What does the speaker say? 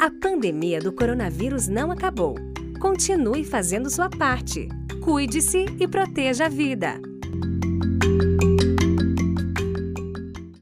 A pandemia do coronavírus não acabou. Continue fazendo sua parte. Cuide-se e proteja a vida.